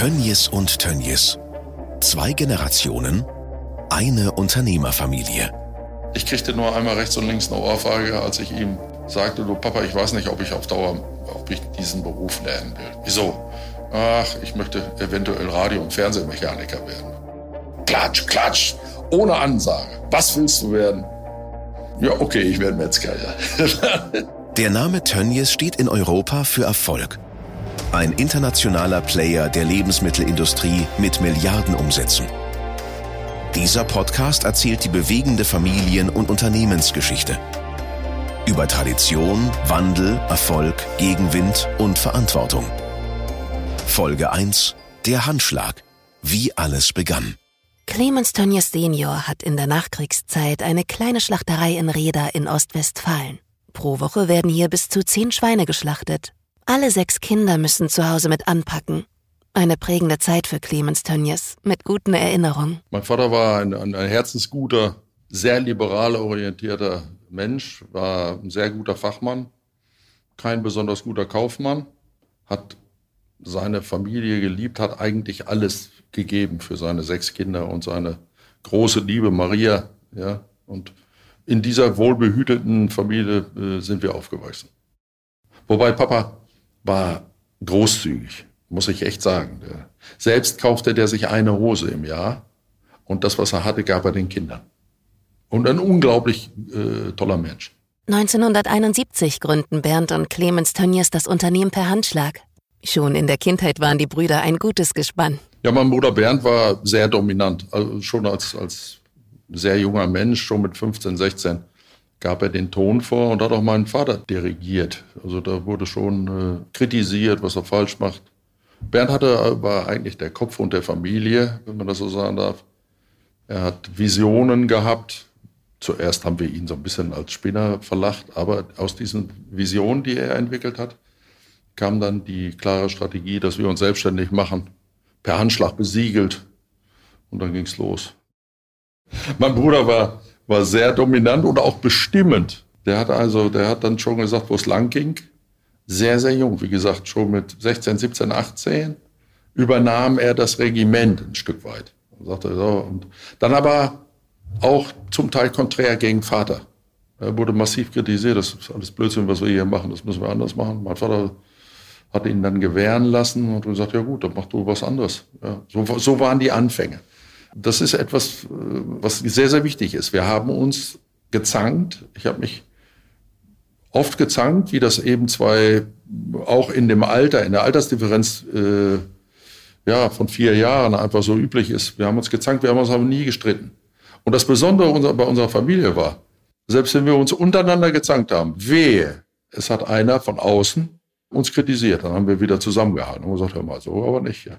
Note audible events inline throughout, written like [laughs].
Tönnies und Tönnies. Zwei Generationen, eine Unternehmerfamilie. Ich kriegte nur einmal rechts und links eine Ohrfeige, als ich ihm sagte, du Papa, ich weiß nicht, ob ich auf Dauer, ob ich diesen Beruf lernen will. Wieso? Ach, ich möchte eventuell Radio- und Fernsehmechaniker werden. Klatsch, klatsch, ohne Ansage. Was willst du werden? Ja, okay, ich werde Metzger, ja. [laughs] Der Name Tönnies steht in Europa für Erfolg. Ein internationaler Player der Lebensmittelindustrie mit Milliardenumsätzen. Dieser Podcast erzählt die bewegende Familien- und Unternehmensgeschichte. Über Tradition, Wandel, Erfolg, Gegenwind und Verantwortung. Folge 1. Der Handschlag. Wie alles begann. Clemens Tönnies Senior hat in der Nachkriegszeit eine kleine Schlachterei in Reda in Ostwestfalen. Pro Woche werden hier bis zu zehn Schweine geschlachtet. Alle sechs Kinder müssen zu Hause mit anpacken. Eine prägende Zeit für Clemens Tönnies mit guten Erinnerungen. Mein Vater war ein, ein, ein herzensguter, sehr liberal orientierter Mensch, war ein sehr guter Fachmann, kein besonders guter Kaufmann, hat seine Familie geliebt, hat eigentlich alles gegeben für seine sechs Kinder und seine große Liebe Maria. Ja, und in dieser wohlbehüteten Familie äh, sind wir aufgewachsen. Wobei Papa war großzügig, muss ich echt sagen. Selbst kaufte der sich eine Hose im Jahr und das, was er hatte, gab er den Kindern. Und ein unglaublich äh, toller Mensch. 1971 gründen Bernd und Clemens Tönnies das Unternehmen per Handschlag. Schon in der Kindheit waren die Brüder ein gutes Gespann. Ja, mein Bruder Bernd war sehr dominant. Also schon als, als sehr junger Mensch, schon mit 15, 16, gab er den Ton vor und hat auch meinen Vater dirigiert. Also da wurde schon äh, kritisiert, was er falsch macht. Bernd hatte, war eigentlich der Kopfhund der Familie, wenn man das so sagen darf. Er hat Visionen gehabt. Zuerst haben wir ihn so ein bisschen als Spinner verlacht, aber aus diesen Visionen, die er entwickelt hat, kam dann die klare Strategie, dass wir uns selbstständig machen, per Handschlag besiegelt. Und dann ging's los. Mein Bruder war, war sehr dominant und auch bestimmend. Der hat also, der hat dann schon gesagt, wo es lang ging. Sehr, sehr jung, wie gesagt, schon mit 16, 17, 18 übernahm er das Regiment ein Stück weit. Und sagte so, und dann aber auch zum Teil konträr gegen Vater. Er wurde massiv kritisiert, das ist alles Blödsinn, was wir hier machen, das müssen wir anders machen. Mein Vater hat ihn dann gewähren lassen und gesagt, ja gut, dann mach du was anderes. Ja, so, so waren die Anfänge. Das ist etwas, was sehr, sehr wichtig ist. Wir haben uns gezankt. Ich habe mich oft gezankt, wie das eben zwei, auch in dem Alter, in der Altersdifferenz äh, ja, von vier Jahren einfach so üblich ist. Wir haben uns gezankt, wir haben uns aber nie gestritten. Und das Besondere bei unserer Familie war, selbst wenn wir uns untereinander gezankt haben, wehe, es hat einer von außen uns kritisiert. Dann haben wir wieder zusammengehalten und gesagt, hör mal, so aber nicht. Ja.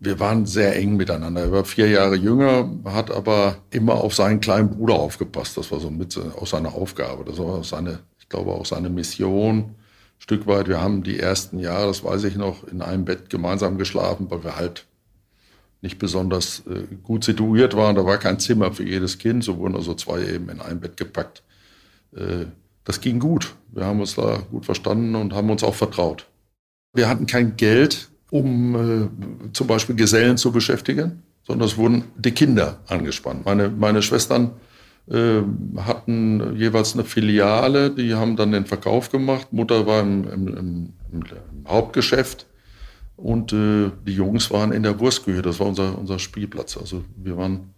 Wir waren sehr eng miteinander. Er war vier Jahre jünger, hat aber immer auf seinen kleinen Bruder aufgepasst. Das war so mit aus seiner Aufgabe. Das war seine, ich glaube auch seine Mission. Stück weit. Wir haben die ersten Jahre, das weiß ich noch, in einem Bett gemeinsam geschlafen, weil wir halt nicht besonders äh, gut situiert waren. Da war kein Zimmer für jedes Kind. So wurden also zwei eben in ein Bett gepackt. Äh, das ging gut. Wir haben uns da gut verstanden und haben uns auch vertraut. Wir hatten kein Geld, um äh, zum Beispiel Gesellen zu beschäftigen, sondern es wurden die Kinder angespannt. Meine, meine Schwestern äh, hatten jeweils eine Filiale, die haben dann den Verkauf gemacht. Mutter war im, im, im, im Hauptgeschäft und äh, die Jungs waren in der Wurstküche. Das war unser, unser Spielplatz. Also wir waren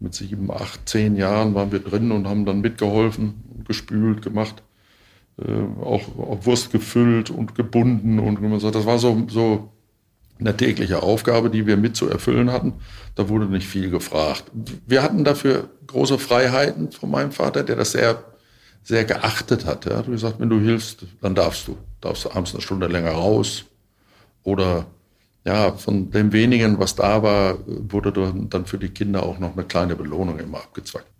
mit sieben, acht, zehn Jahren waren wir drin und haben dann mitgeholfen, gespült, gemacht. Äh, auch, auch Wurst gefüllt und gebunden und so. Das war so, so eine tägliche Aufgabe, die wir mit zu erfüllen hatten. Da wurde nicht viel gefragt. Wir hatten dafür große Freiheiten von meinem Vater, der das sehr, sehr geachtet hat. Er hat gesagt, wenn du hilfst, dann darfst du. Darfst du abends eine Stunde länger raus. Oder ja, von dem wenigen, was da war, wurde dann für die Kinder auch noch eine kleine Belohnung immer abgezwackt.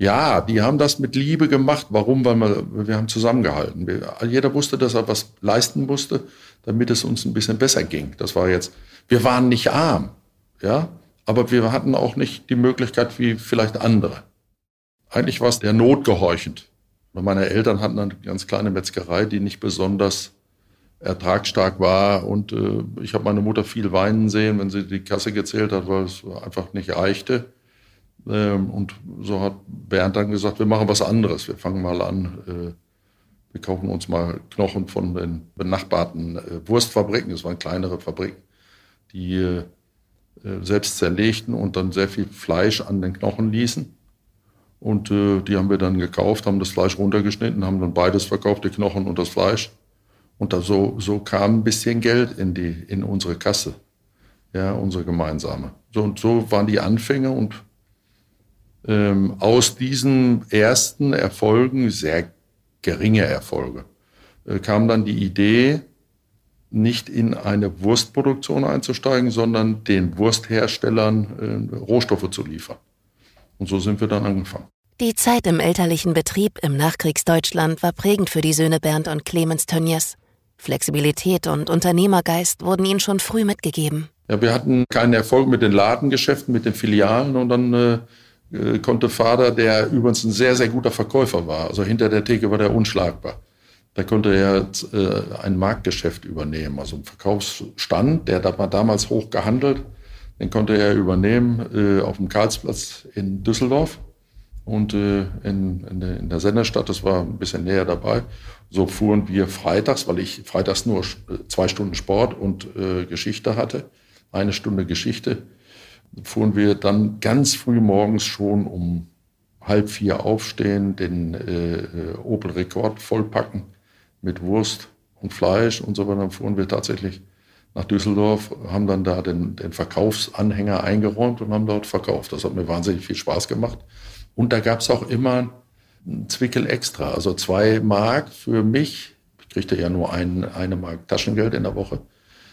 Ja, die haben das mit Liebe gemacht. Warum? Weil wir, wir haben zusammengehalten. Wir, jeder wusste, dass er was leisten musste, damit es uns ein bisschen besser ging. Das war jetzt, wir waren nicht arm, ja, aber wir hatten auch nicht die Möglichkeit wie vielleicht andere. Eigentlich war es der Not gehorchend. Meine Eltern hatten eine ganz kleine Metzgerei, die nicht besonders ertragsstark war. Und äh, ich habe meine Mutter viel weinen sehen, wenn sie die Kasse gezählt hat, weil es einfach nicht reichte. Ähm, und so hat Bernd dann gesagt, wir machen was anderes. Wir fangen mal an, äh, wir kaufen uns mal Knochen von den benachbarten äh, Wurstfabriken. Das waren kleinere Fabriken, die äh, selbst zerlegten und dann sehr viel Fleisch an den Knochen ließen. Und die haben wir dann gekauft, haben das Fleisch runtergeschnitten, haben dann beides verkauft, die Knochen und das Fleisch. Und da so, so kam ein bisschen Geld in, die, in unsere Kasse, ja, unsere gemeinsame. So, und so waren die Anfänge und ähm, aus diesen ersten Erfolgen, sehr geringe Erfolge, äh, kam dann die Idee, nicht in eine Wurstproduktion einzusteigen, sondern den Wurstherstellern äh, Rohstoffe zu liefern. Und so sind wir dann angefangen. Die Zeit im elterlichen Betrieb im Nachkriegsdeutschland war prägend für die Söhne Bernd und Clemens Tönnies. Flexibilität und Unternehmergeist wurden ihnen schon früh mitgegeben. Ja, wir hatten keinen Erfolg mit den Ladengeschäften, mit den Filialen und dann äh, äh, konnte Vater, der übrigens ein sehr, sehr guter Verkäufer war, also hinter der Theke war der unschlagbar. Da konnte er äh, ein Marktgeschäft übernehmen, also einen Verkaufsstand, der da war damals hoch gehandelt den konnte er übernehmen äh, auf dem Karlsplatz in Düsseldorf und äh, in, in, der, in der Senderstadt, das war ein bisschen näher dabei. So fuhren wir freitags, weil ich freitags nur zwei Stunden Sport und äh, Geschichte hatte, eine Stunde Geschichte, fuhren wir dann ganz früh morgens schon um halb vier aufstehen, den äh, äh Opel Rekord vollpacken mit Wurst und Fleisch und so weiter. Dann fuhren wir tatsächlich nach Düsseldorf, haben dann da den, den Verkaufsanhänger eingeräumt und haben dort verkauft. Das hat mir wahnsinnig viel Spaß gemacht. Und da gab es auch immer ein Zwickel extra, also zwei Mark für mich. Ich kriegte ja nur ein, eine Mark Taschengeld in der Woche.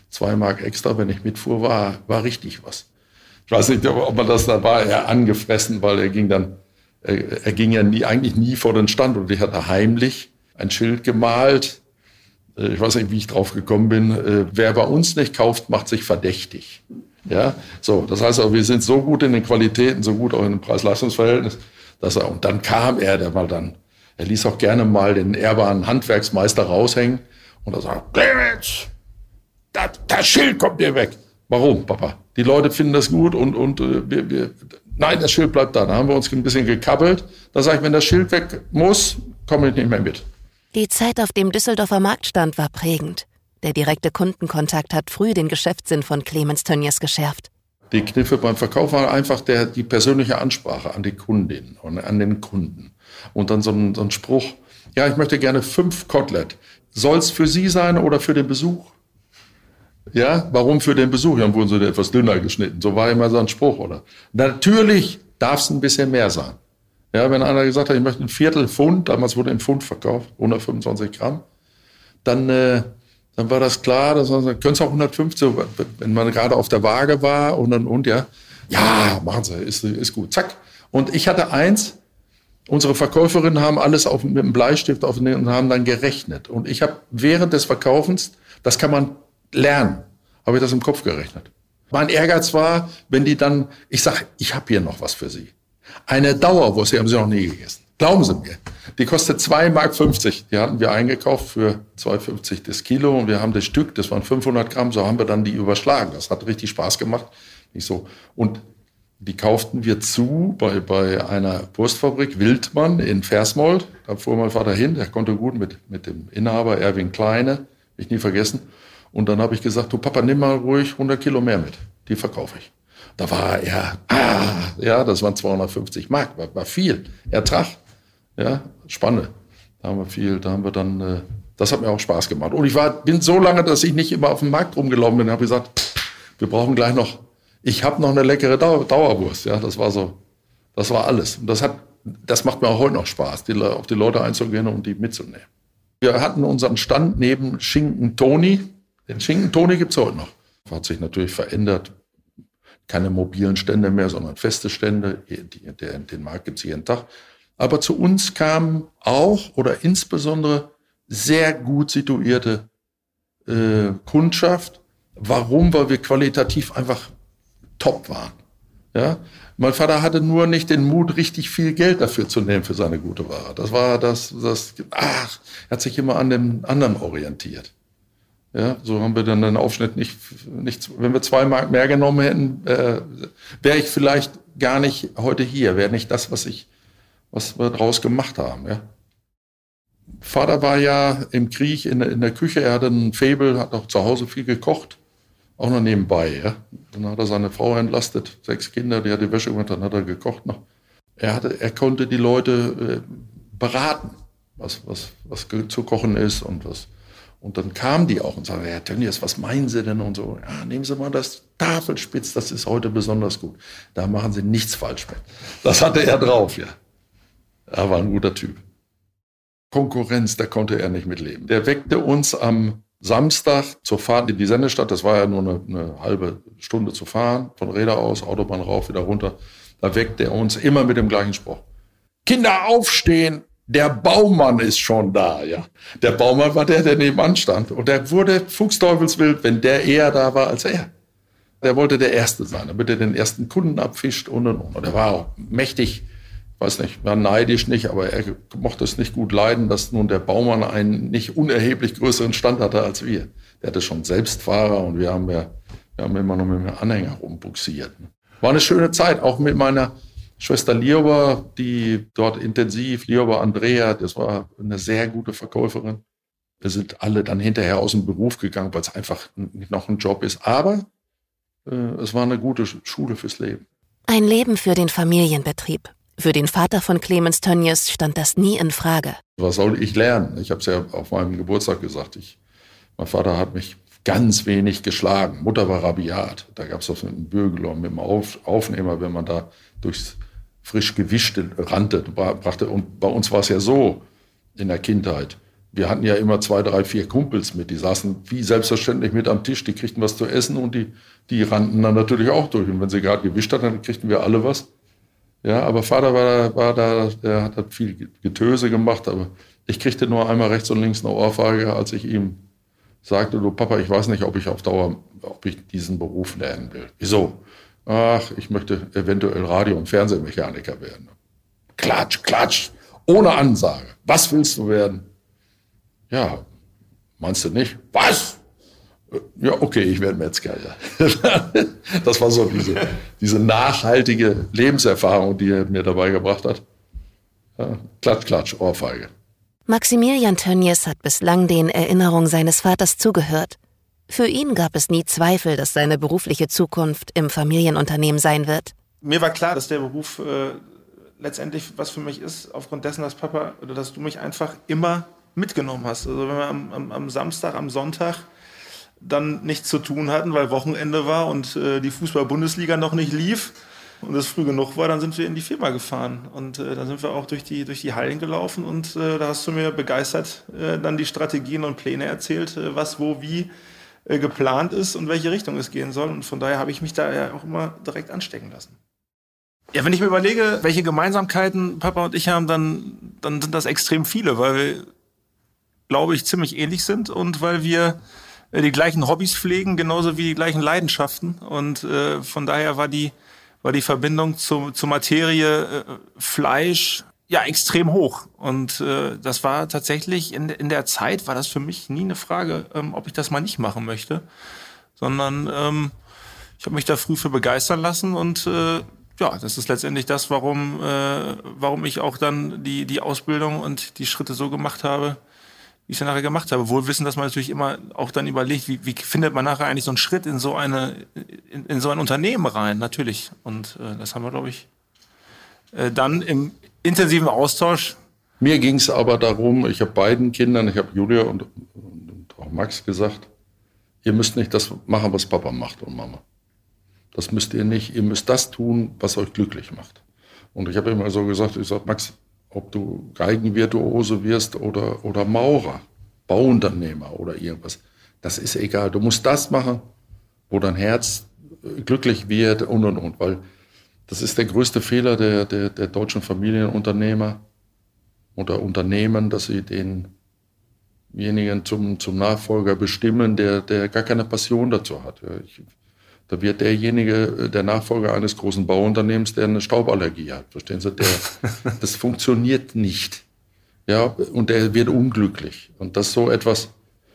Zwei Mark extra, wenn ich mitfuhr, war, war richtig was. Ich weiß nicht, ob man das da war, er angefressen, weil er ging dann, er, er ging ja nie, eigentlich nie vor den Stand und ich hatte heimlich ein Schild gemalt, äh, ich weiß nicht, wie ich drauf gekommen bin, äh, wer bei uns nicht kauft, macht sich verdächtig. Ja, so, das heißt auch, wir sind so gut in den Qualitäten, so gut auch in dem Preis-Leistungs-Verhältnis, dass er, und dann kam er, der mal dann, er ließ auch gerne mal den ehrbaren Handwerksmeister raushängen und er sagt, Clemens, das, das Schild kommt dir weg. Warum, Papa? Die Leute finden das gut und, und äh, wir, wir, nein, das Schild bleibt da. Da haben wir uns ein bisschen gekabbelt. Da sage ich, wenn das Schild weg muss, komme ich nicht mehr mit. Die Zeit auf dem Düsseldorfer Marktstand war prägend. Der direkte Kundenkontakt hat früh den Geschäftssinn von Clemens Tönnies geschärft. Die Kniffe beim Verkauf waren einfach der, die persönliche Ansprache an die Kundin und an den Kunden. Und dann so ein, so ein Spruch, ja, ich möchte gerne fünf Kotelett. Soll es für Sie sein oder für den Besuch? Ja, warum für den Besuch? Dann wurden sie etwas dünner geschnitten. So war immer so ein Spruch, oder? Natürlich darf es ein bisschen mehr sein. Ja, wenn einer gesagt hat, ich möchte ein Viertel Pfund, damals wurde ein Pfund verkauft, 125 Gramm, dann, äh, dann war das klar, dass man können es auch 150, wenn man gerade auf der Waage war und und und, ja. Ja, machen Sie, ist, ist gut, zack. Und ich hatte eins, unsere Verkäuferinnen haben alles auf, mit einem Bleistift auf und haben dann gerechnet. Und ich habe während des Verkaufens, das kann man lernen, habe ich das im Kopf gerechnet. Mein Ehrgeiz war, wenn die dann, ich sag, ich habe hier noch was für Sie. Eine Dauerwurst, die haben sie noch nie gegessen. Glauben Sie mir. Die kostet 2,50 Mark. Die hatten wir eingekauft für 2,50 das Kilo und wir haben das Stück, das waren 500 Gramm, so haben wir dann die überschlagen. Das hat richtig Spaß gemacht. Nicht so. Und die kauften wir zu bei, bei einer Wurstfabrik Wildmann in Versmold. Da fuhr mein Vater hin, der konnte gut mit, mit dem Inhaber Erwin Kleine, ich nie vergessen. Und dann habe ich gesagt, du Papa, nimm mal ruhig 100 Kilo mehr mit. Die verkaufe ich. Da war er, ah, ja, das waren 250 Mark, war, war viel Ertrag. Ja, spannend. Da haben wir viel, da haben wir dann, äh, das hat mir auch Spaß gemacht. Und ich war, bin so lange, dass ich nicht immer auf dem Markt rumgelaufen bin, habe gesagt, wir brauchen gleich noch, ich habe noch eine leckere Dauer, Dauerwurst. Ja, das war so, das war alles. Und das hat, das macht mir auch heute noch Spaß, die, auf die Leute einzugehen und die mitzunehmen. Wir hatten unseren Stand neben Schinken Toni. Den Schinken Toni gibt's heute noch. Hat sich natürlich verändert keine mobilen Stände mehr, sondern feste Stände. Den Markt gibt es jeden Tag. Aber zu uns kam auch oder insbesondere sehr gut situierte äh, Kundschaft. Warum? Weil wir qualitativ einfach top waren. Ja? Mein Vater hatte nur nicht den Mut, richtig viel Geld dafür zu nehmen für seine gute Ware. Das war das, das, ach, er hat sich immer an dem anderen orientiert. Ja, so haben wir dann den Aufschnitt nicht, nicht wenn wir zwei Mark mehr genommen hätten, äh, wäre ich vielleicht gar nicht heute hier, wäre nicht das, was ich, was wir draus gemacht haben, ja. Vater war ja im Krieg in, in der Küche, er hatte ein Faible, hat auch zu Hause viel gekocht, auch noch nebenbei, ja. Dann hat er seine Frau entlastet, sechs Kinder, die hat die Wäsche gemacht, dann hat er gekocht noch. Er hatte, er konnte die Leute äh, beraten, was, was, was zu kochen ist und was, und dann kamen die auch und sagten, Herr Tönnies, was meinen Sie denn? Und so, ja, nehmen Sie mal das Tafelspitz, das ist heute besonders gut. Da machen Sie nichts falsch mit. Das hatte er drauf, ja. Er war ein guter Typ. Konkurrenz, da konnte er nicht mitleben. Der weckte uns am Samstag zur Fahrt in die Sendestadt. Das war ja nur eine, eine halbe Stunde zu fahren, von Räder aus, Autobahn rauf, wieder runter. Da weckte er uns immer mit dem gleichen Spruch. Kinder aufstehen, der Baumann ist schon da, ja. Der Baumann war der, der nebenan stand. Und der wurde fuchsteufelswild, wenn der eher da war als er. Der wollte der Erste sein, damit er den ersten Kunden abfischt und und und. Und er war auch mächtig, weiß nicht, war neidisch nicht, aber er mochte es nicht gut leiden, dass nun der Baumann einen nicht unerheblich größeren Stand hatte als wir. Der hatte schon Selbstfahrer und wir haben ja, wir haben immer noch mit dem Anhänger rumbuxiert. War eine schöne Zeit, auch mit meiner Schwester Lioba, die dort intensiv, Lioba Andrea, das war eine sehr gute Verkäuferin. Wir sind alle dann hinterher aus dem Beruf gegangen, weil es einfach noch ein Job ist. Aber äh, es war eine gute Schule fürs Leben. Ein Leben für den Familienbetrieb. Für den Vater von Clemens Tönnies stand das nie in Frage. Was soll ich lernen? Ich habe es ja auf meinem Geburtstag gesagt. Ich, mein Vater hat mich ganz wenig geschlagen. Mutter war rabiat. Da gab es auf einen Bürgel und mit dem auf Aufnehmer, wenn man da durchs frisch gewischte rannte. Brachte. Und bei uns war es ja so in der Kindheit. Wir hatten ja immer zwei, drei, vier Kumpels mit. Die saßen wie selbstverständlich mit am Tisch. Die kriegten was zu essen und die, die rannten dann natürlich auch durch. Und wenn sie gerade gewischt hatten, dann kriegten wir alle was. Ja, aber Vater war da, war da der hat viel Getöse gemacht. Aber ich kriegte nur einmal rechts und links eine Ohrfeige, als ich ihm sagte, du Papa, ich weiß nicht, ob ich auf Dauer, ob ich diesen Beruf lernen will. Wieso? Ach, ich möchte eventuell Radio- und Fernsehmechaniker werden. Klatsch, klatsch, ohne Ansage. Was willst du werden? Ja, meinst du nicht? Was? Ja, okay, ich werde Metzger. Ja. [laughs] Das war so diese, diese nachhaltige Lebenserfahrung, die er mir dabei gebracht hat. Ja, klatsch, klatsch, Ohrfeige. Maximilian Tönnies hat bislang den Erinnerungen seines Vaters zugehört. Für ihn gab es nie Zweifel, dass seine berufliche Zukunft im Familienunternehmen sein wird. Mir war klar, dass der Beruf äh, letztendlich was für mich ist, aufgrund dessen, dass Papa oder dass du mich einfach immer mitgenommen hast. Also wenn wir am, am, am Samstag, am Sonntag dann nichts zu tun hatten, weil Wochenende war und äh, die Fußball-Bundesliga noch nicht lief und es früh genug war, dann sind wir in die Firma gefahren und äh, dann sind wir auch durch die, durch die Hallen gelaufen und äh, da hast du mir begeistert äh, dann die Strategien und Pläne erzählt, äh, was, wo, wie äh, geplant ist und welche Richtung es gehen soll. Und von daher habe ich mich da ja auch immer direkt anstecken lassen. Ja, wenn ich mir überlege, welche Gemeinsamkeiten Papa und ich haben, dann, dann sind das extrem viele, weil wir, glaube ich, ziemlich ähnlich sind und weil wir äh, die gleichen Hobbys pflegen, genauso wie die gleichen Leidenschaften. Und äh, von daher war die, war die Verbindung zu, zur Materie äh, Fleisch, ja extrem hoch. Und äh, das war tatsächlich in, in der Zeit war das für mich nie eine Frage, ähm, ob ich das mal nicht machen möchte, sondern ähm, ich habe mich da früh für begeistern lassen und äh, ja, das ist letztendlich das, warum, äh, warum ich auch dann die, die Ausbildung und die Schritte so gemacht habe, wie ich es nachher gemacht habe. Wohl wissen, dass man natürlich immer auch dann überlegt, wie, wie findet man nachher eigentlich so einen Schritt in so eine, in, in so ein Unternehmen rein, natürlich. Und äh, das haben wir, glaube ich, äh, dann im, intensiven Austausch. Mir ging es aber darum, ich habe beiden Kindern, ich habe Julia und, und auch Max gesagt, ihr müsst nicht das machen, was Papa macht und Mama. Das müsst ihr nicht. Ihr müsst das tun, was euch glücklich macht. Und ich habe immer so gesagt, ich sage, Max, ob du Geigenvirtuose wirst oder, oder Maurer, Bauunternehmer oder irgendwas, das ist egal. Du musst das machen, wo dein Herz glücklich wird und und und. Weil das ist der größte Fehler der, der, der deutschen Familienunternehmer oder Unternehmen, dass sie denjenigen zum, zum Nachfolger bestimmen, der, der gar keine Passion dazu hat. Ich, da wird derjenige der Nachfolger eines großen Bauunternehmens, der eine Stauballergie hat. Verstehen Sie? Der, [laughs] das funktioniert nicht. Ja, und der wird unglücklich. Und das ist so etwas,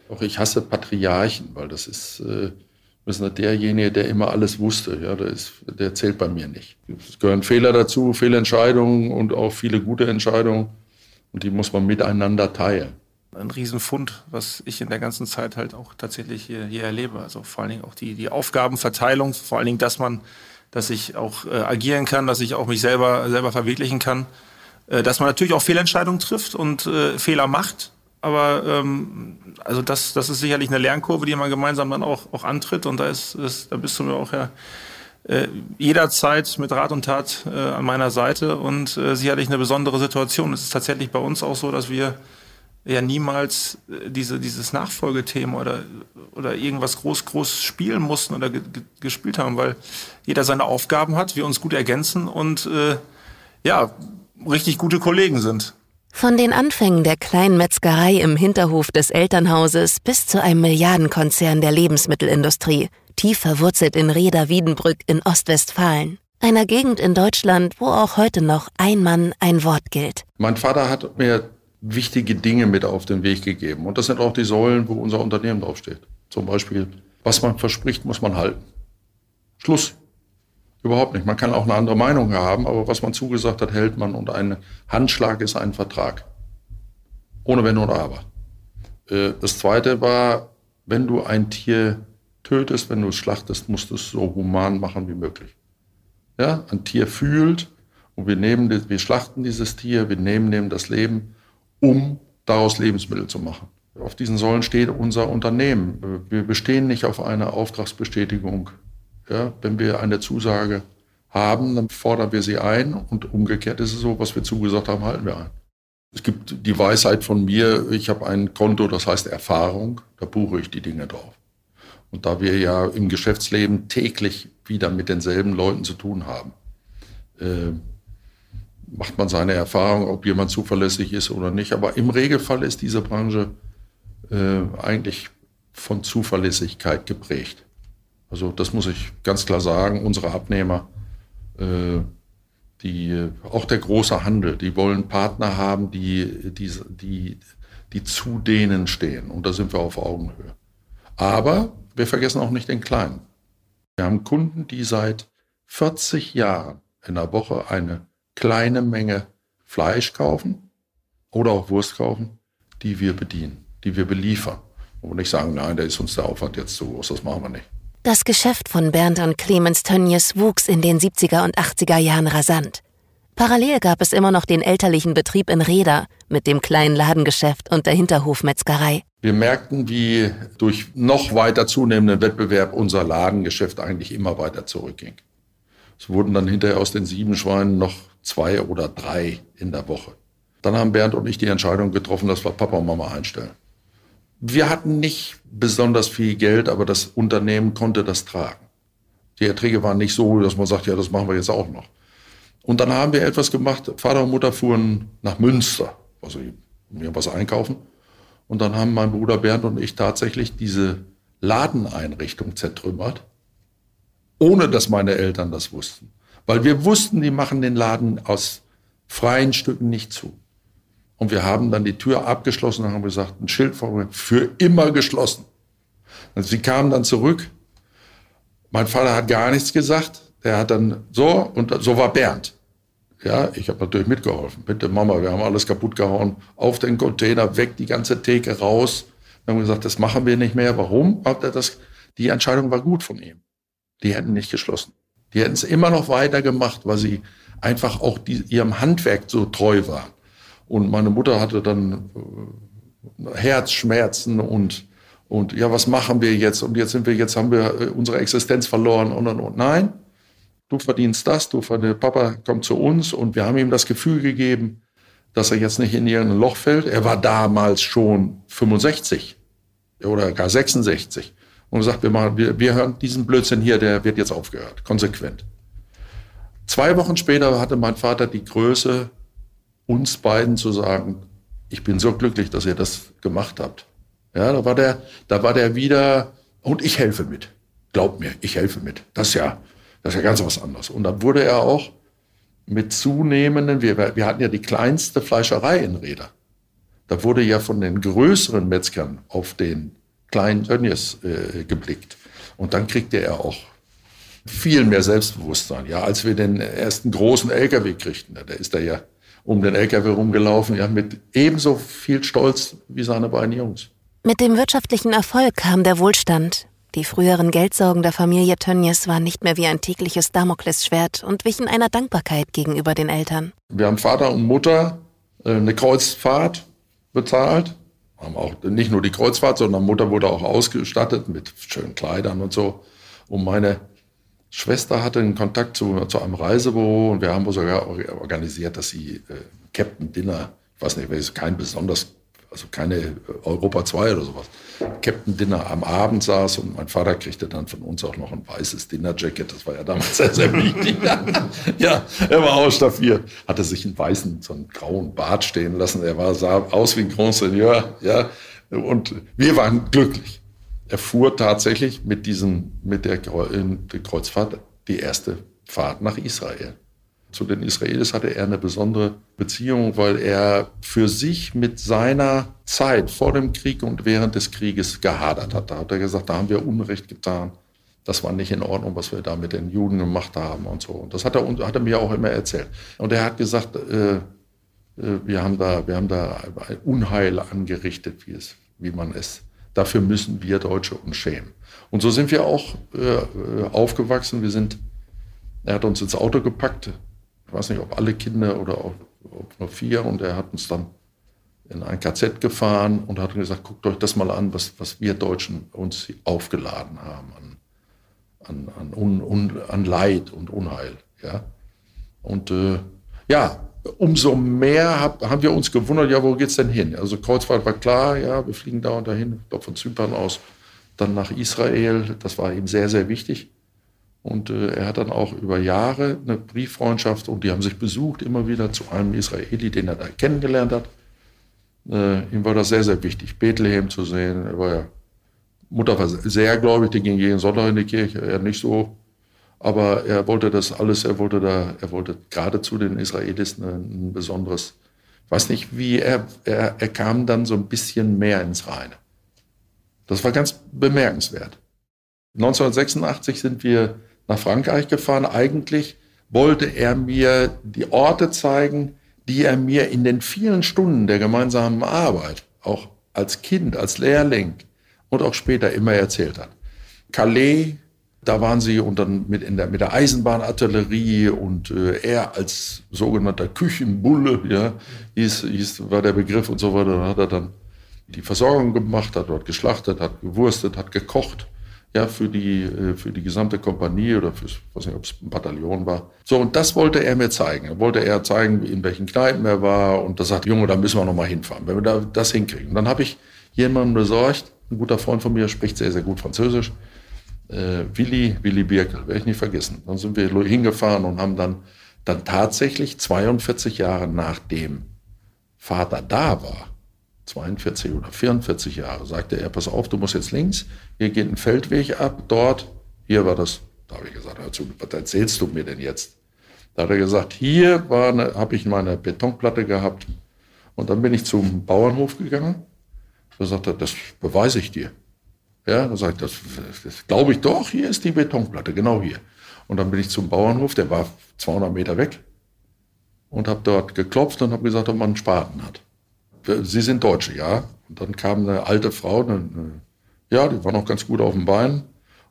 Auch ich hasse Patriarchen, weil das ist, äh, ist nicht derjenige, der immer alles wusste. Ja, der, ist, der zählt bei mir nicht. Es gehören Fehler dazu, Fehlentscheidungen und auch viele gute Entscheidungen. Und die muss man miteinander teilen. Ein Riesenfund, was ich in der ganzen Zeit halt auch tatsächlich hier, hier erlebe. Also vor allen Dingen auch die, die Aufgabenverteilung, vor allen Dingen, dass man, dass ich auch äh, agieren kann, dass ich auch mich selber, selber verwirklichen kann. Äh, dass man natürlich auch Fehlentscheidungen trifft und äh, Fehler macht. Aber ähm, also das, das ist sicherlich eine Lernkurve, die man gemeinsam dann auch, auch antritt. Und da ist, ist da bist du mir auch ja äh, jederzeit mit Rat und Tat äh, an meiner Seite und äh, sicherlich eine besondere Situation. Es ist tatsächlich bei uns auch so, dass wir ja niemals äh, diese, dieses Nachfolgethema oder, oder irgendwas groß, groß spielen mussten oder ge gespielt haben, weil jeder seine Aufgaben hat, wir uns gut ergänzen und äh, ja, richtig gute Kollegen sind. Von den Anfängen der kleinen Metzgerei im Hinterhof des Elternhauses bis zu einem Milliardenkonzern der Lebensmittelindustrie – tief verwurzelt in Reda-Wiedenbrück in Ostwestfalen. Einer Gegend in Deutschland, wo auch heute noch ein Mann ein Wort gilt. Mein Vater hat mir wichtige Dinge mit auf den Weg gegeben. Und das sind auch die Säulen, wo unser Unternehmen draufsteht. Zum Beispiel, was man verspricht, muss man halten. Schluss. Überhaupt nicht. Man kann auch eine andere Meinung haben, aber was man zugesagt hat, hält man. Und ein Handschlag ist ein Vertrag. Ohne Wenn oder Aber. Äh, das zweite war, wenn du ein Tier tötest, wenn du es schlachtest, musst du es so human machen wie möglich. Ja, ein Tier fühlt und wir nehmen, wir schlachten dieses Tier, wir nehmen dem das Leben, um daraus Lebensmittel zu machen. Auf diesen Säulen steht unser Unternehmen. Wir bestehen nicht auf eine Auftragsbestätigung. Ja, wenn wir eine Zusage haben, dann fordern wir sie ein und umgekehrt ist es so, was wir zugesagt haben, halten wir ein. Es gibt die Weisheit von mir, ich habe ein Konto, das heißt Erfahrung, da buche ich die Dinge drauf. Und da wir ja im Geschäftsleben täglich wieder mit denselben Leuten zu tun haben, äh, macht man seine Erfahrung, ob jemand zuverlässig ist oder nicht. Aber im Regelfall ist diese Branche äh, eigentlich von Zuverlässigkeit geprägt. Also das muss ich ganz klar sagen. Unsere Abnehmer, äh, die, auch der große Handel, die wollen Partner haben, die, die, die, die zu denen stehen. Und da sind wir auf Augenhöhe. Aber wir vergessen auch nicht den Kleinen. Wir haben Kunden, die seit 40 Jahren in der Woche eine kleine Menge Fleisch kaufen oder auch Wurst kaufen, die wir bedienen, die wir beliefern. Und nicht sagen, nein, da ist uns der Aufwand jetzt zu groß, das machen wir nicht. Das Geschäft von Bernd und Clemens Tönnies wuchs in den 70er und 80er Jahren rasant. Parallel gab es immer noch den elterlichen Betrieb in Reda mit dem kleinen Ladengeschäft und der Hinterhofmetzgerei. Wir merkten, wie durch noch weiter zunehmenden Wettbewerb unser Ladengeschäft eigentlich immer weiter zurückging. Es wurden dann hinterher aus den sieben Schweinen noch zwei oder drei in der Woche. Dann haben Bernd und ich die Entscheidung getroffen, dass wir Papa und Mama einstellen. Wir hatten nicht besonders viel Geld, aber das Unternehmen konnte das tragen. Die Erträge waren nicht so, dass man sagt, ja, das machen wir jetzt auch noch. Und dann haben wir etwas gemacht. Vater und Mutter fuhren nach Münster, also mir was einkaufen. Und dann haben mein Bruder Bernd und ich tatsächlich diese Ladeneinrichtung zertrümmert, ohne dass meine Eltern das wussten. Weil wir wussten, die machen den Laden aus freien Stücken nicht zu. Und wir haben dann die Tür abgeschlossen und haben gesagt, ein Schild vor für immer geschlossen. Und sie kamen dann zurück. Mein Vater hat gar nichts gesagt. Der hat dann so und so war Bernd. Ja, ich habe natürlich mitgeholfen. Bitte Mama, wir haben alles kaputt gehauen. Auf den Container, weg, die ganze Theke raus. Wir haben gesagt, das machen wir nicht mehr. Warum? Hat er das? Die Entscheidung war gut von ihm. Die hätten nicht geschlossen. Die hätten es immer noch weiter gemacht, weil sie einfach auch die, ihrem Handwerk so treu waren. Und meine Mutter hatte dann äh, Herzschmerzen und und ja, was machen wir jetzt? Und jetzt sind wir, jetzt haben wir äh, unsere Existenz verloren und und und. Nein, du verdienst das, du verdienst, Papa kommt zu uns und wir haben ihm das Gefühl gegeben, dass er jetzt nicht in irgendein Loch fällt. Er war damals schon 65 oder gar 66 und sagt, wir, machen, wir, wir hören diesen Blödsinn hier, der wird jetzt aufgehört, konsequent. Zwei Wochen später hatte mein Vater die Größe, uns beiden zu sagen, ich bin so glücklich, dass ihr das gemacht habt. Ja, da war der, da war der wieder, und ich helfe mit. Glaubt mir, ich helfe mit. Das ja, das ist ja ganz was anderes. Und dann wurde er auch mit zunehmenden, wir, wir hatten ja die kleinste Fleischerei in Räder. Da wurde ja von den größeren Metzgern auf den kleinen Tönnies äh, geblickt. Und dann kriegte er auch viel mehr Selbstbewusstsein. Ja, als wir den ersten großen LKW kriegten, da ist er ja um den LKW rumgelaufen, ja, mit ebenso viel Stolz wie seine beiden Jungs. Mit dem wirtschaftlichen Erfolg kam der Wohlstand. Die früheren Geldsorgen der Familie Tönnies waren nicht mehr wie ein tägliches Damoklesschwert und wichen einer Dankbarkeit gegenüber den Eltern. Wir haben Vater und Mutter äh, eine Kreuzfahrt bezahlt. Haben auch nicht nur die Kreuzfahrt, sondern Mutter wurde auch ausgestattet mit schönen Kleidern und so. Und meine Schwester hatte einen Kontakt zu, zu einem Reisebüro und wir haben sogar organisiert, dass sie äh, Captain Dinner, ich weiß nicht, kein besonders also keine Europa 2 oder sowas. Captain Dinner am Abend saß und mein Vater kriegte dann von uns auch noch ein weißes Dinnerjacket. Das war ja damals sehr, sehr wichtig. [laughs] ja, er war ausstaffiert, hatte sich einen weißen, so einen grauen Bart stehen lassen. Er war, sah aus wie ein Grand Seigneur, ja. Und wir waren glücklich. Er fuhr tatsächlich mit diesem, mit der, Kreuzfahrt die erste Fahrt nach Israel. Zu den Israelis hatte er eine besondere Beziehung, weil er für sich mit seiner Zeit vor dem Krieg und während des Krieges gehadert hat. Da hat er gesagt, da haben wir Unrecht getan. Das war nicht in Ordnung, was wir da mit den Juden gemacht haben und so. Und das hat er, hat er mir auch immer erzählt. Und er hat gesagt, äh, äh, wir, haben da, wir haben da Unheil angerichtet, wie, es, wie man es. Dafür müssen wir Deutsche uns schämen. Und so sind wir auch äh, aufgewachsen. Wir sind, er hat uns ins Auto gepackt, ich weiß nicht, ob alle Kinder oder ob, ob nur vier. Und er hat uns dann in ein KZ gefahren und hat gesagt, guckt euch das mal an, was, was wir Deutschen uns aufgeladen haben an, an, an, un, un, an Leid und Unheil. Ja? Und äh, ja, umso mehr hab, haben wir uns gewundert, ja, wo geht's denn hin? Also Kreuzfahrt war klar, ja, wir fliegen da und dahin, ich glaube von Zypern aus, dann nach Israel, das war ihm sehr, sehr wichtig. Und äh, er hat dann auch über Jahre eine Brieffreundschaft und die haben sich besucht, immer wieder zu einem Israeli, den er da kennengelernt hat. Äh, ihm war das sehr, sehr wichtig, Bethlehem zu sehen. Er war ja, Mutter war sehr gläubig, die ging jeden Sonntag in die Kirche, er nicht so. Aber er wollte das alles, er wollte da, er wollte gerade zu den Israelis ein, besonderes, weiß nicht wie, er, er, er kam dann so ein bisschen mehr ins Reine. Das war ganz bemerkenswert. 1986 sind wir nach Frankreich gefahren. Eigentlich wollte er mir die Orte zeigen, die er mir in den vielen Stunden der gemeinsamen Arbeit, auch als Kind, als Lehrling und auch später immer erzählt hat. Calais, da waren sie und dann mit, der, mit der Eisenbahnartillerie und äh, er als sogenannter Küchenbulle, ja, hieß, hieß, war der Begriff und so weiter. Da hat er dann die Versorgung gemacht, hat dort geschlachtet, hat gewurstet, hat gekocht ja, für die, äh, für die gesamte Kompanie oder für, weiß nicht, ob es ein Bataillon war. So, und das wollte er mir zeigen. Er wollte er zeigen, in welchen Kneipen er war und da sagt, Junge, da müssen wir noch mal hinfahren, wenn wir da das hinkriegen. Und dann habe ich jemanden besorgt, ein guter Freund von mir, spricht sehr, sehr gut Französisch, äh, Willi, Willi Birkel, werde ich nicht vergessen. Dann sind wir hingefahren und haben dann, dann tatsächlich 42 Jahre nachdem Vater da war, 42 oder 44 Jahre, sagte er, pass auf, du musst jetzt links, hier geht ein Feldweg ab, dort, hier war das, da habe ich gesagt, hör zu, was erzählst du mir denn jetzt? Da hat er gesagt, hier habe ich meine Betonplatte gehabt und dann bin ich zum Bauernhof gegangen. Da sagt er, das beweise ich dir. Ja, da sagt das, das glaube ich doch, hier ist die Betonplatte, genau hier. Und dann bin ich zum Bauernhof, der war 200 Meter weg und habe dort geklopft und habe gesagt, ob man einen Spaten hat. Sie sind Deutsche, ja. Und dann kam eine alte Frau, eine, eine, ja, die war noch ganz gut auf dem Bein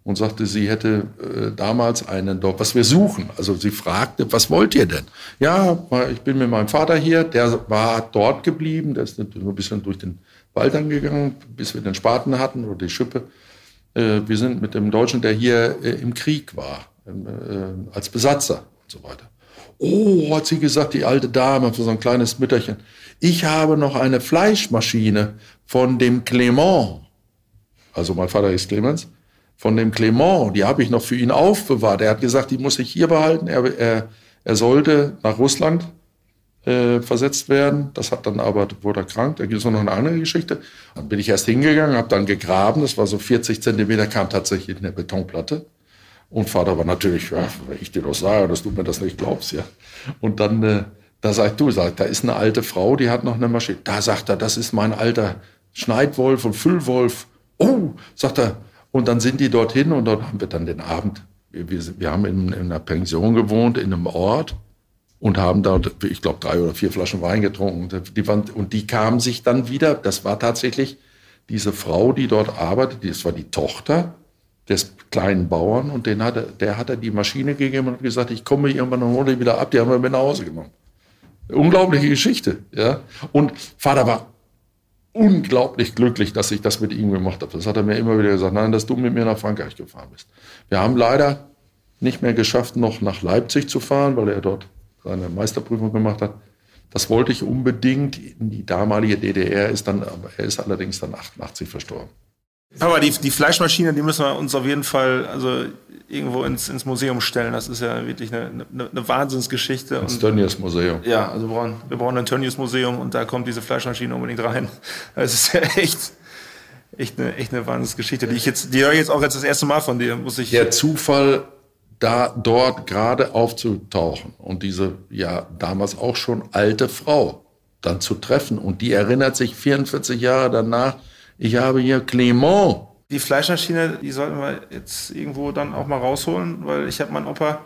und sagte, sie hätte äh, damals einen dort, was wir suchen. Also sie fragte, was wollt ihr denn? Ja, ich bin mit meinem Vater hier, der war dort geblieben, der ist ein bisschen durch den Wald angegangen, bis wir den Spaten hatten oder die Schippe. Äh, wir sind mit dem Deutschen, der hier äh, im Krieg war, äh, als Besatzer und so weiter. Oh, hat sie gesagt, die alte Dame, so ein kleines Mütterchen. Ich habe noch eine Fleischmaschine von dem Clement. Also mein Vater ist Clemens. Von dem Clement, die habe ich noch für ihn aufbewahrt. Er hat gesagt, die muss ich hier behalten. Er, er, er sollte nach Russland äh, versetzt werden. Das hat dann aber, wurde er krank. Da gibt es noch eine andere Geschichte. Dann bin ich erst hingegangen, habe dann gegraben. Das war so 40 Zentimeter, kam tatsächlich eine Betonplatte. Und Vater war natürlich, ja, wenn ich dir das sage, dass du mir das nicht glaubst, ja. Und dann äh, Da sagt du, sagt, da ist eine alte Frau, die hat noch eine Maschine. Da sagt er, das ist mein alter Schneidwolf und Füllwolf. Oh, sagt er. Und dann sind die dorthin und dort haben wir dann den Abend. Wir, wir, wir haben in, in einer Pension gewohnt, in einem Ort und haben dort, ich glaube, drei oder vier Flaschen Wein getrunken. Die waren, und die kamen sich dann wieder, das war tatsächlich diese Frau, die dort arbeitet, das war die Tochter des kleinen Bauern und den hat er, der hat er die Maschine gegeben und gesagt, ich komme irgendwann und hole die wieder ab, die haben wir mit nach Hause genommen. Unglaubliche Geschichte, ja. Und Vater war unglaublich glücklich, dass ich das mit ihm gemacht habe. Das hat er mir immer wieder gesagt, nein, dass du mit mir nach Frankreich gefahren bist. Wir haben leider nicht mehr geschafft, noch nach Leipzig zu fahren, weil er dort seine Meisterprüfung gemacht hat. Das wollte ich unbedingt. In die damalige DDR ist dann, er ist allerdings dann 88 verstorben. Aber die, die Fleischmaschine, die müssen wir uns auf jeden Fall also irgendwo ins, ins Museum stellen. Das ist ja wirklich eine, eine, eine Wahnsinnsgeschichte. Das Tönnies Museum. Ja, also wir brauchen, wir brauchen ein Tönnies Museum und da kommt diese Fleischmaschine unbedingt rein. Das ist ja echt, echt eine, echt eine Wahnsinnsgeschichte, die ich jetzt, die höre ich jetzt auch jetzt das erste Mal von dir. Muss ich Der Zufall, da dort gerade aufzutauchen und diese ja damals auch schon alte Frau dann zu treffen und die erinnert sich 44 Jahre danach, ich habe hier Clément. Die Fleischmaschine, die sollten wir jetzt irgendwo dann auch mal rausholen, weil ich habe meinen Opa,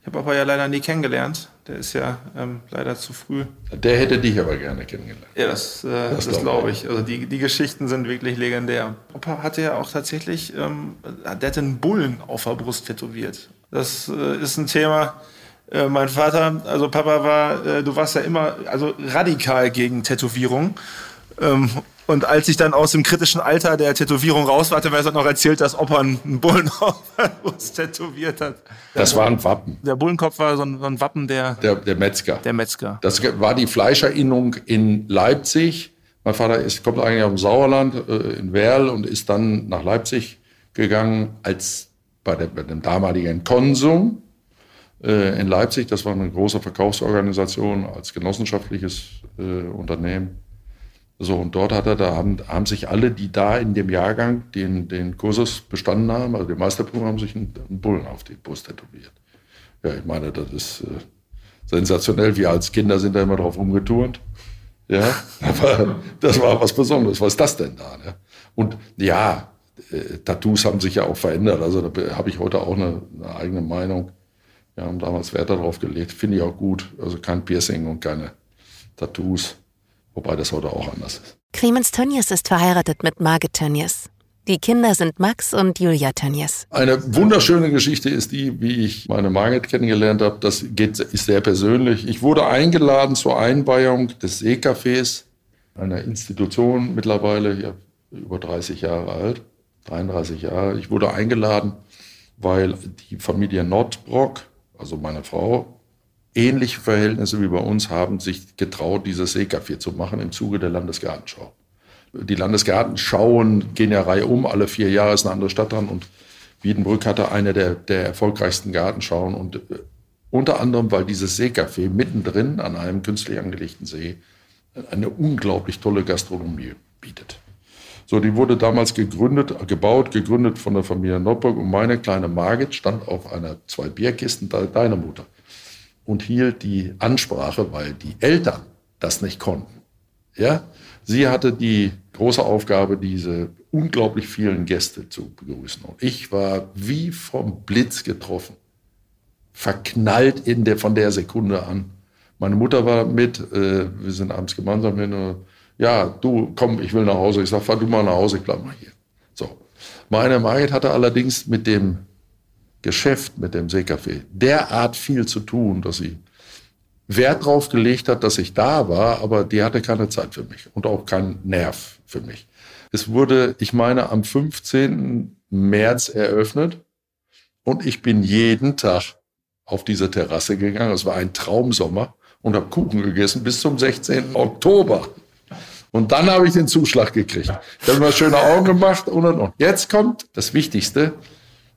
ich habe Opa ja leider nie kennengelernt. Der ist ja ähm, leider zu früh. Der hätte dich aber gerne kennengelernt. Ja, das, äh, das, das glaube ich. Also die, die Geschichten sind wirklich legendär. Opa hatte ja auch tatsächlich, ähm, der hatte einen Bullen auf der Brust tätowiert. Das äh, ist ein Thema, äh, mein Vater, also Papa war, äh, du warst ja immer also radikal gegen Tätowierung. Ähm, und als ich dann aus dem kritischen Alter der Tätowierung raus war, hat er mir noch erzählt, dass Opa einen [laughs] Bullen auf uns tätowiert hat. Das war ein Wappen. Der Bullenkopf war so ein, so ein Wappen der, der, der Metzger. Der Metzger. Das war die Fleischerinnung in Leipzig. Mein Vater ist, kommt eigentlich aus dem Sauerland, äh, in Werl, und ist dann nach Leipzig gegangen als bei, der, bei dem damaligen Konsum äh, in Leipzig. Das war eine große Verkaufsorganisation als genossenschaftliches äh, Unternehmen. So, und dort hat er, da haben, haben sich alle, die da in dem Jahrgang den, den Kursus bestanden haben, also den Meisterprüfung, haben sich einen, einen, Bullen auf die Brust tätowiert. Ja, ich meine, das ist äh, sensationell. Wir als Kinder sind da immer drauf rumgeturnt. Ja, [laughs] aber das war was Besonderes. Was ist das denn da? Ne? Und ja, äh, Tattoos haben sich ja auch verändert. Also da habe ich heute auch eine, eine eigene Meinung. Wir haben damals Wert darauf gelegt. Finde ich auch gut. Also kein Piercing und keine Tattoos. Wobei das heute auch anders ist. Clemens Tönnies ist verheiratet mit Margit Tönnies. Die Kinder sind Max und Julia Tönnies. Eine wunderschöne Geschichte ist die, wie ich meine Margit kennengelernt habe. Das geht, ist sehr persönlich. Ich wurde eingeladen zur Einweihung des Seecafés, einer Institution mittlerweile, ja, über 30 Jahre alt, 33 Jahre. Ich wurde eingeladen, weil die Familie Nordbrock, also meine Frau, ähnliche Verhältnisse wie bei uns haben sich getraut, dieses Seecafé zu machen im Zuge der Landesgartenschau. Die Landesgartenschauen gehen ja Reihe um, alle vier Jahre ist eine andere Stadt dran und Wiedenbrück hatte eine der, der erfolgreichsten Gartenschauen und äh, unter anderem, weil dieses Seecafé mittendrin an einem künstlich angelegten See eine unglaublich tolle Gastronomie bietet. So, die wurde damals gegründet, gebaut, gegründet von der Familie Nordburg und meine kleine Margit stand auf einer zwei Bierkisten, deine Mutter und hielt die Ansprache, weil die Eltern das nicht konnten. Ja? Sie hatte die große Aufgabe, diese unglaublich vielen Gäste zu begrüßen. Und ich war wie vom Blitz getroffen, verknallt in der, von der Sekunde an. Meine Mutter war mit, äh, wir sind abends gemeinsam hin. Und, ja, du, komm, ich will nach Hause. Ich sag, fahr du mal nach Hause, ich bleib mal hier. So. Meine Margit hatte allerdings mit dem Geschäft mit dem Seecafé derart viel zu tun, dass sie Wert drauf gelegt hat, dass ich da war, aber die hatte keine Zeit für mich und auch keinen Nerv für mich. Es wurde, ich meine, am 15. März eröffnet und ich bin jeden Tag auf diese Terrasse gegangen. Es war ein Traumsommer und habe Kuchen gegessen bis zum 16. Oktober. Und dann habe ich den Zuschlag gekriegt. Ich habe mir schöne Augen gemacht und und und. Jetzt kommt das Wichtigste.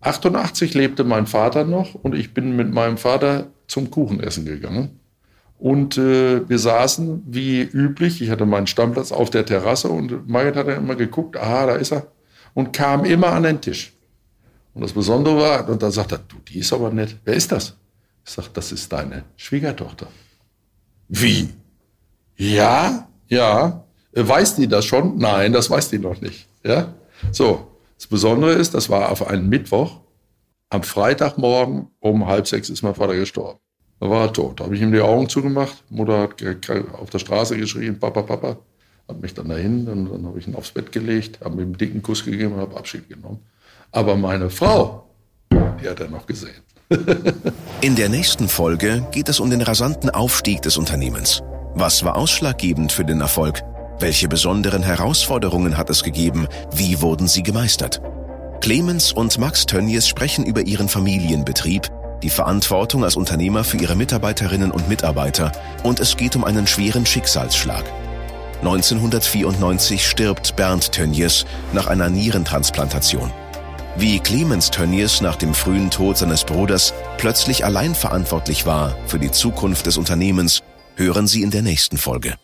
88 lebte mein Vater noch und ich bin mit meinem Vater zum Kuchenessen gegangen. Und äh, wir saßen wie üblich, ich hatte meinen Stammplatz auf der Terrasse und Margit hat dann immer geguckt, aha, da ist er, und kam immer an den Tisch. Und das Besondere war, und dann sagt er, du, die ist aber nett. Wer ist das? Ich sage, das ist deine Schwiegertochter. Wie? Ja? Ja? Äh, weiß die das schon? Nein, das weiß die noch nicht. Ja? So. Das Besondere ist, das war auf einen Mittwoch. Am Freitagmorgen um halb sechs ist mein Vater gestorben. Da war er tot. Da habe ich ihm die Augen zugemacht. Mutter hat auf der Straße geschrien, Papa, Papa. Hat mich dann dahin und dann habe ich ihn aufs Bett gelegt, habe ihm einen dicken Kuss gegeben und habe Abschied genommen. Aber meine Frau, die hat er noch gesehen. [laughs] In der nächsten Folge geht es um den rasanten Aufstieg des Unternehmens. Was war ausschlaggebend für den Erfolg? Welche besonderen Herausforderungen hat es gegeben? Wie wurden sie gemeistert? Clemens und Max Tönnies sprechen über ihren Familienbetrieb, die Verantwortung als Unternehmer für ihre Mitarbeiterinnen und Mitarbeiter und es geht um einen schweren Schicksalsschlag. 1994 stirbt Bernd Tönnies nach einer Nierentransplantation. Wie Clemens Tönnies nach dem frühen Tod seines Bruders plötzlich allein verantwortlich war für die Zukunft des Unternehmens, hören Sie in der nächsten Folge.